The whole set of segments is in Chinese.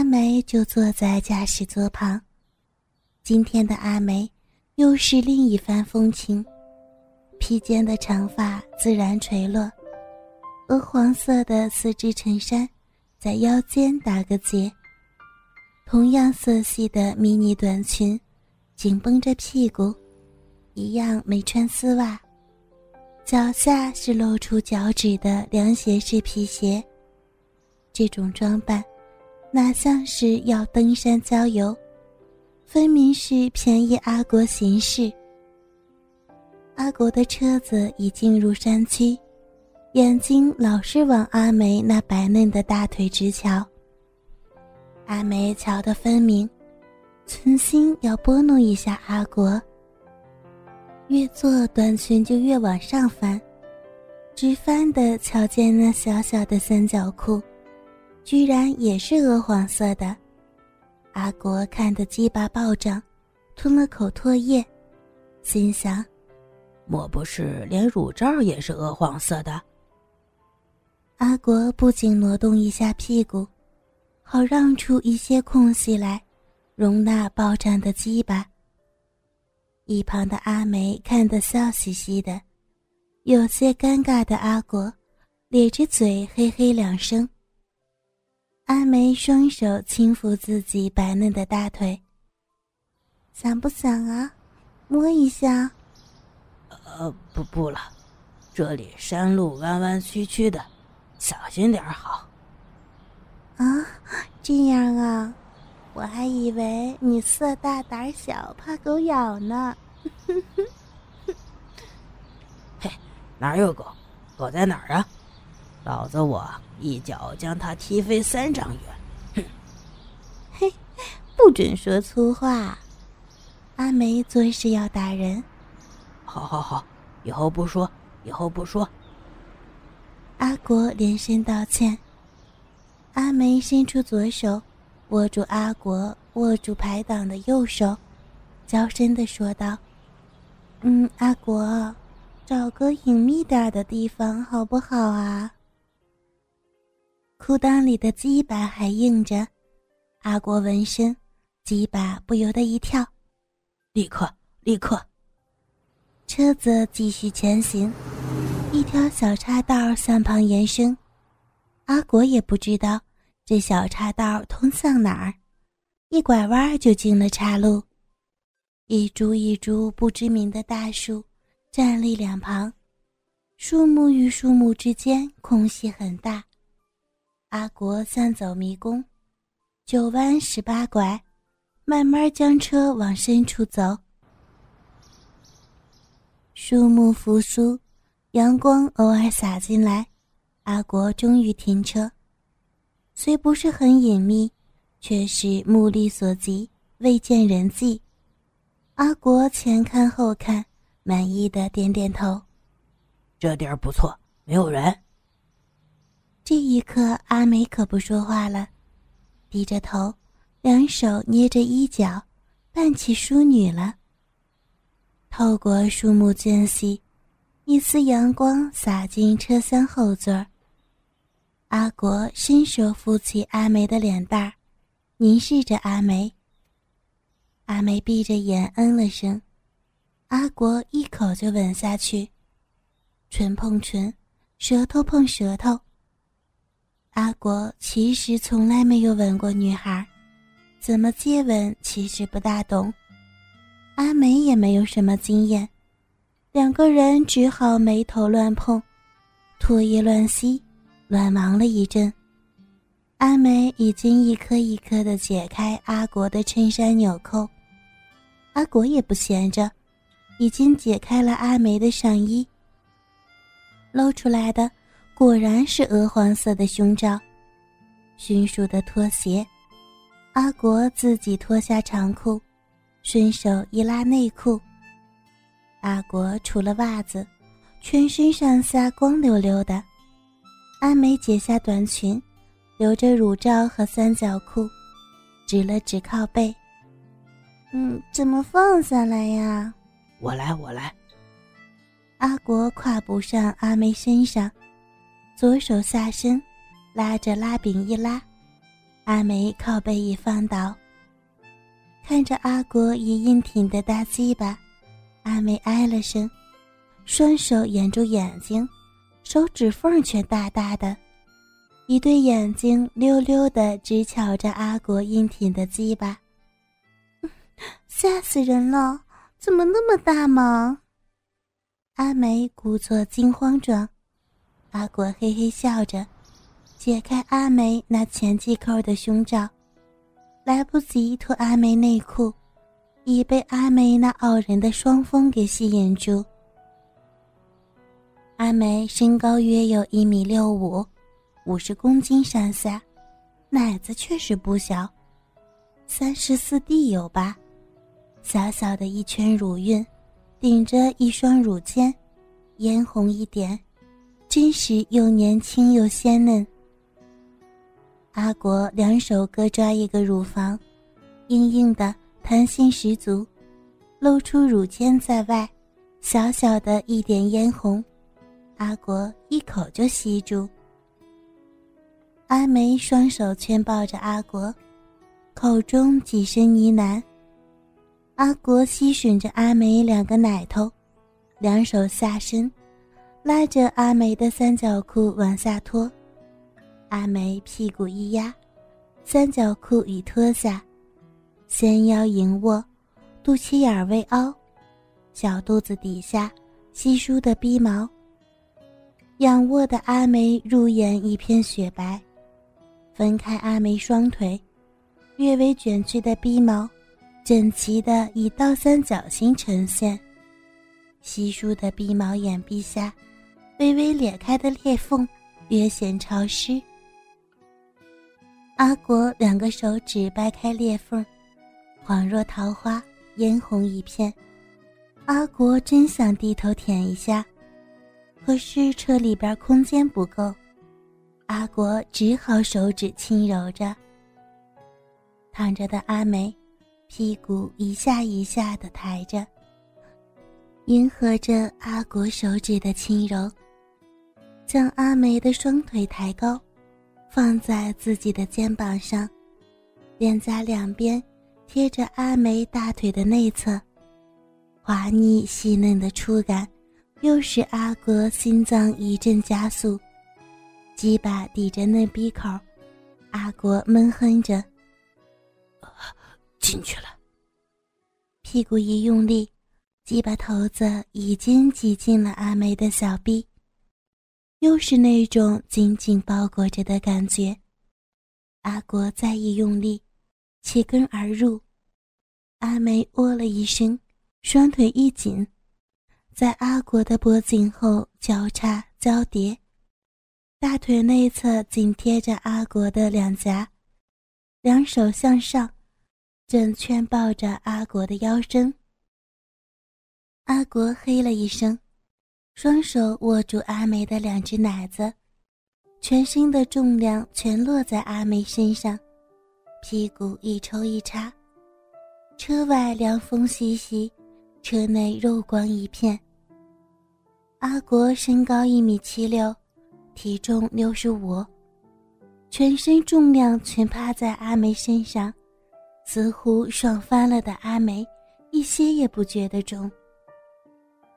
阿梅就坐在驾驶座旁。今天的阿梅又是另一番风情，披肩的长发自然垂落，鹅黄色的丝质衬衫在腰间打个结，同样色系的迷你短裙紧绷着屁股，一样没穿丝袜，脚下是露出脚趾的凉鞋式皮鞋。这种装扮，哪像是要登山郊游？分明是便宜阿国行事。阿国的车子已进入山区，眼睛老是往阿梅那白嫩的大腿直瞧。阿梅瞧得分明，存心要拨弄一下阿国。越坐短裙就越往上翻，直翻的瞧见那小小的三角裤，居然也是鹅黄色的。阿国看得鸡巴暴涨，吞了口唾液，心想：莫不是连乳罩也是鹅黄色的？阿国不仅挪动一下屁股，好让出一些空隙来，容纳暴涨的鸡巴。一旁的阿梅看得笑嘻嘻的，有些尴尬的阿国，咧着嘴嘿嘿两声。阿梅双手轻抚自己白嫩的大腿，想不想啊？摸一下。呃，不不了，这里山路弯弯曲曲的，小心点好。啊，这样啊，我还以为你色大胆小，怕狗咬呢。嘿，哪有狗？狗在哪儿啊？老子我一脚将他踢飞三丈远，哼！嘿，不准说粗话！阿梅做事要打人。好好好，以后不说，以后不说。阿国连声道歉。阿梅伸出左手，握住阿国握住排挡的右手，娇声的说道：“嗯，阿国，找个隐秘点的地方好不好啊？”裤裆里的鸡巴还硬着，阿国闻声，鸡巴不由得一跳，立刻，立刻。车子继续前行，一条小岔道向旁延伸，阿国也不知道这小岔道通向哪儿，一拐弯就进了岔路，一株一株不知名的大树站立两旁，树木与树木之间空隙很大。阿国像走迷宫，九弯十八拐，慢慢将车往深处走。树木扶疏，阳光偶尔洒进来，阿国终于停车。虽不是很隐秘，却是目力所及，未见人迹。阿国前看后看，满意的点点头：“这地儿不错，没有人。”这一刻，阿梅可不说话了，低着头，两手捏着衣角，扮起淑女了。透过树木间隙，一丝阳光洒进车厢后座。阿国伸手扶起阿梅的脸蛋儿，凝视着阿梅。阿梅闭着眼嗯了声，阿国一口就吻下去，唇碰唇，舌头碰舌头。阿国其实从来没有吻过女孩，怎么接吻其实不大懂。阿梅也没有什么经验，两个人只好眉头乱碰，唾液乱吸，乱忙了一阵。阿梅已经一颗一颗的解开阿国的衬衫纽扣，阿国也不闲着，已经解开了阿梅的上衣，露出来的。果然是鹅黄色的胸罩，迅速的脱鞋，阿国自己脱下长裤，顺手一拉内裤。阿国除了袜子，全身上下光溜溜的。阿梅解下短裙，留着乳罩和三角裤，指了指靠背：“嗯，怎么放下来呀？”“我来，我来。”阿国跨步上阿梅身上。左手下身，拉着拉柄一拉，阿梅靠背一放倒，看着阿国已硬挺的大鸡巴，阿梅唉了声，双手掩住眼睛，手指缝却大大的，一对眼睛溜溜的直瞧着阿国硬挺的鸡巴，吓死人了！怎么那么大嘛？阿梅故作惊慌状，阿果嘿嘿笑着。解开阿梅那前系扣的胸罩，来不及脱阿梅内裤，已被阿梅那傲人的双峰给吸引住。阿梅身高约有一米六五，五十公斤上下，奶子确实不小，三十四 D 有吧？小小的一圈乳晕，顶着一双乳尖，嫣红一点，真是又年轻又鲜嫩。阿国两手各抓一个乳房，硬硬的，弹性十足，露出乳尖在外，小小的一点嫣红，阿国一口就吸住。阿梅双手圈抱着阿国，口中几声呢喃。阿国吸吮着阿梅两个奶头，两手下身，拉着阿梅的三角裤往下拖。阿梅屁股一压，三角裤已脱下，纤腰盈卧，肚脐眼微凹，小肚子底下稀疏的逼毛。仰卧的阿梅入眼一片雪白，分开阿梅双腿，略微卷曲的逼毛，整齐的以倒三角形呈现。稀疏的逼毛眼壁下，微微裂开的裂缝，略显潮湿。阿国两个手指掰开裂缝，恍若桃花，嫣红一片。阿国真想低头舔一下，可是车里边空间不够，阿国只好手指轻揉着。躺着的阿梅，屁股一下一下的抬着，迎合着阿国手指的轻柔，将阿梅的双腿抬高。放在自己的肩膀上，脸颊两边贴着阿梅大腿的内侧，滑腻细嫩的触感，又使阿国心脏一阵加速。鸡巴抵着嫩鼻口，阿国闷哼着：“进去了。”屁股一用力，鸡巴头子已经挤进了阿梅的小臂。又是那种紧紧包裹着的感觉，阿国再一用力，起根而入，阿梅喔了一声，双腿一紧，在阿国的脖颈后交叉交叠，大腿内侧紧贴着阿国的两颊，两手向上，正圈抱着阿国的腰身。阿国嘿了一声。双手握住阿梅的两只奶子，全身的重量全落在阿梅身上，屁股一抽一插。车外凉风习习，车内肉光一片。阿国身高一米七六，体重六十五，全身重量全趴在阿梅身上，似乎爽翻了的阿梅，一些也不觉得重。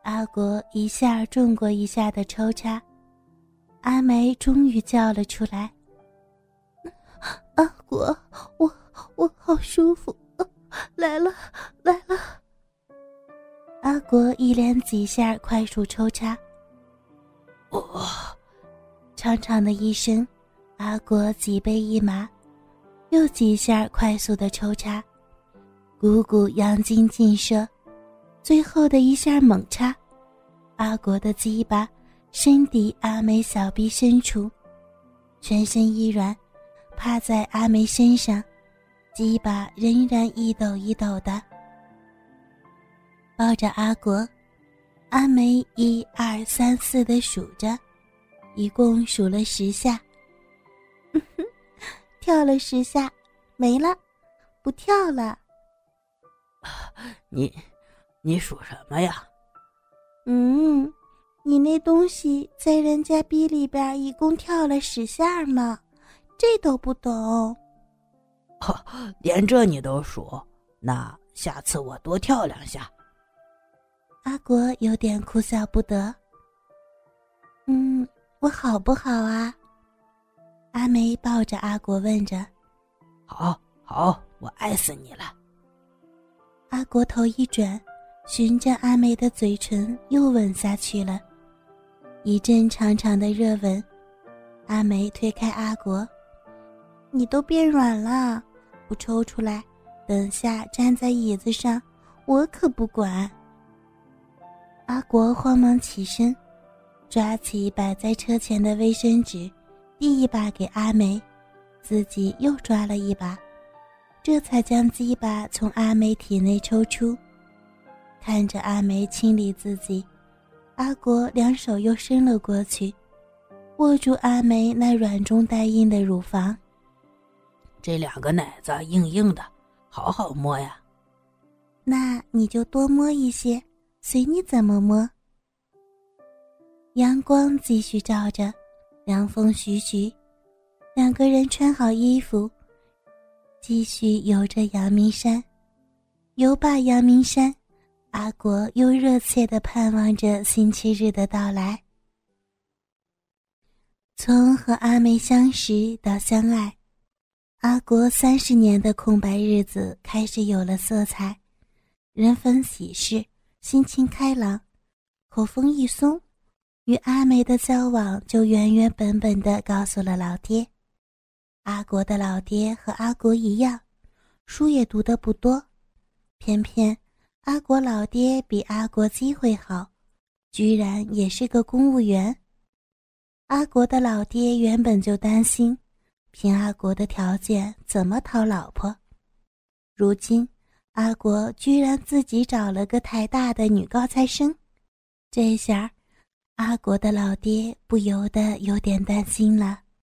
阿国一下重过一下的抽插，阿梅终于叫了出来：“阿国，我我好舒服，来了来了。”阿国一连几下快速抽插，我长长的一声，阿国脊背一麻，又几下快速的抽插，股股阳精尽射。最后的一下猛插，阿国的鸡巴深抵阿梅小臂深处，全身一软，趴在阿梅身上，鸡巴仍然一抖一抖的抱着阿国。阿梅一二三四的数着，一共数了十下，跳了十下，没了，不跳了。你。你数什么呀？嗯，你那东西在人家逼里边一共跳了十下吗？这都不懂。连这你都数，那下次我多跳两下。阿国有点哭笑不得。嗯，我好不好啊？阿梅抱着阿国问着。好，好，我爱死你了。阿国头一转，循着阿梅的嘴唇又吻下去了，一阵长长的热吻。阿梅推开阿国：“你都变软了，不抽出来，等下站在椅子上，我可不管。”阿国慌忙起身，抓起摆在车前的卫生纸，递一把给阿梅，自己又抓了一把，这才将鸡巴从阿梅体内抽出。看着阿梅清理自己，阿国两手又伸了过去。握住阿梅那软中带硬的乳房，这两个奶子硬硬的，好好摸呀。那你就多摸一些，随你怎么摸。阳光继续照着，凉风徐徐，两个人穿好衣服，继续游着阳明山。游罢阳明山，阿国又热切的盼望着星期日的到来。从和阿梅相识到相爱，阿国三十年的空白日子开始有了色彩。人逢喜事，心情开朗，口风一松，与阿梅的交往就原原本本的告诉了老爹。阿国的老爹和阿国一样，书也读得不多，偏偏阿国老爹比阿国机会好，居然也是个公务员。阿国的老爹原本就担心，凭阿国的条件怎么讨老婆？如今阿国居然自己找了个台大的女高材生，这下阿国的老爹不由得有点担心了。